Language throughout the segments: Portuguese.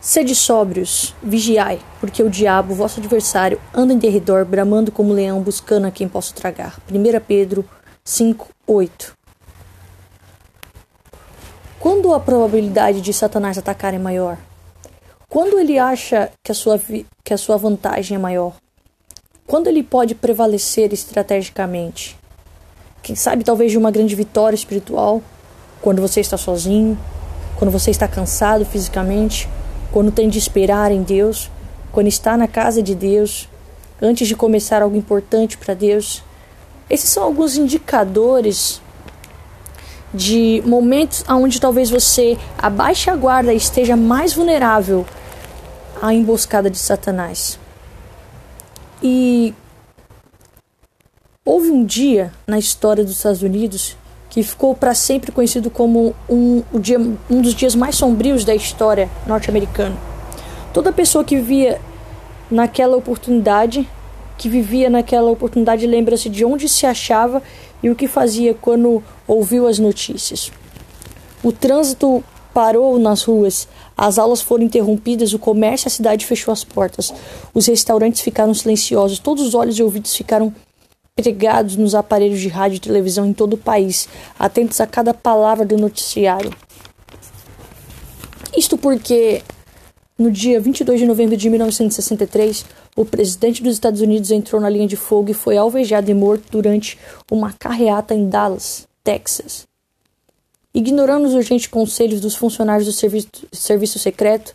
Sede sóbrios, vigiai, porque o diabo, vosso adversário, anda em derredor, bramando como leão, buscando a quem possa tragar. 1 Pedro 5, 8. Quando a probabilidade de Satanás atacar é maior? Quando ele acha que a sua, que a sua vantagem é maior? Quando ele pode prevalecer estrategicamente? Quem sabe talvez de uma grande vitória espiritual? Quando você está sozinho? Quando você está cansado fisicamente? Quando tem de esperar em Deus, quando está na casa de Deus, antes de começar algo importante para Deus. Esses são alguns indicadores de momentos onde talvez você abaixe a guarda e esteja mais vulnerável à emboscada de Satanás. E houve um dia na história dos Estados Unidos que ficou para sempre conhecido como um, dia, um dos dias mais sombrios da história norte-americana. Toda pessoa que vivia naquela oportunidade, que vivia naquela oportunidade, lembra-se de onde se achava e o que fazia quando ouviu as notícias. O trânsito parou nas ruas, as aulas foram interrompidas, o comércio a cidade fechou as portas, os restaurantes ficaram silenciosos, todos os olhos e ouvidos ficaram pregados nos aparelhos de rádio e televisão em todo o país, atentos a cada palavra do noticiário. Isto porque, no dia 22 de novembro de 1963, o presidente dos Estados Unidos entrou na linha de fogo e foi alvejado e morto durante uma carreata em Dallas, Texas. Ignorando os urgentes conselhos dos funcionários do serviço, serviço secreto,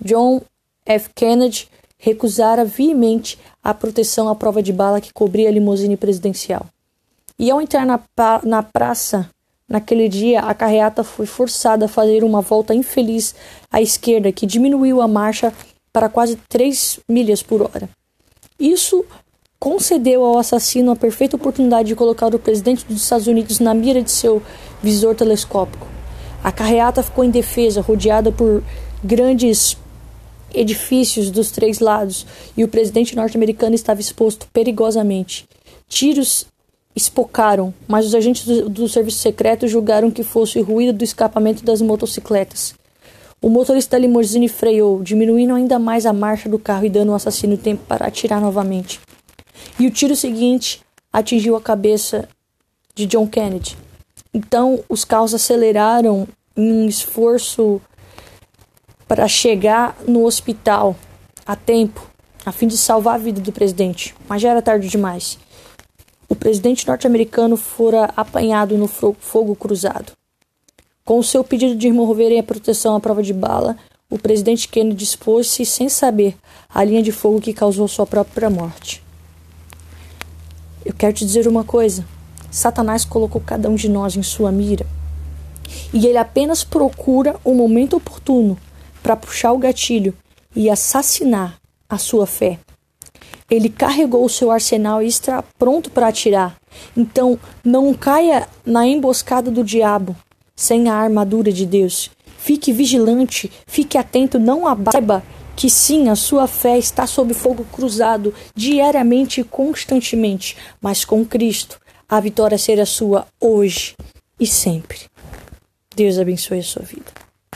John F. Kennedy recusara veemente a proteção à prova de bala que cobria a limusine presidencial. E ao entrar na, na praça naquele dia, a carreata foi forçada a fazer uma volta infeliz à esquerda, que diminuiu a marcha para quase 3 milhas por hora. Isso concedeu ao assassino a perfeita oportunidade de colocar o presidente dos Estados Unidos na mira de seu visor telescópico. A carreata ficou indefesa, rodeada por grandes edifícios dos três lados e o presidente norte-americano estava exposto perigosamente. Tiros espocaram, mas os agentes do, do, serviço secreto julgaram que fosse o ruído do escapamento das motocicletas. O motorista da limusine freou, diminuindo ainda mais a marcha do carro e dando ao assassino tempo para atirar novamente. E o tiro seguinte atingiu a cabeça de John Kennedy. Então os carros aceleraram em um esforço para chegar no hospital a tempo, a fim de salvar a vida do presidente, mas já era tarde demais. O presidente norte-americano fora apanhado no fogo cruzado. Com o seu pedido de removerem a proteção à prova de bala, o presidente Kennedy dispôs-se, sem saber, à linha de fogo que causou sua própria morte. Eu quero te dizer uma coisa: Satanás colocou cada um de nós em sua mira. E ele apenas procura o momento oportuno para puxar o gatilho e assassinar a sua fé. Ele carregou o seu arsenal e está pronto para atirar. Então, não caia na emboscada do diabo sem a armadura de Deus. Fique vigilante, fique atento, não abaiba que sim, a sua fé está sob fogo cruzado diariamente e constantemente, mas com Cristo a vitória será sua hoje e sempre. Deus abençoe a sua vida.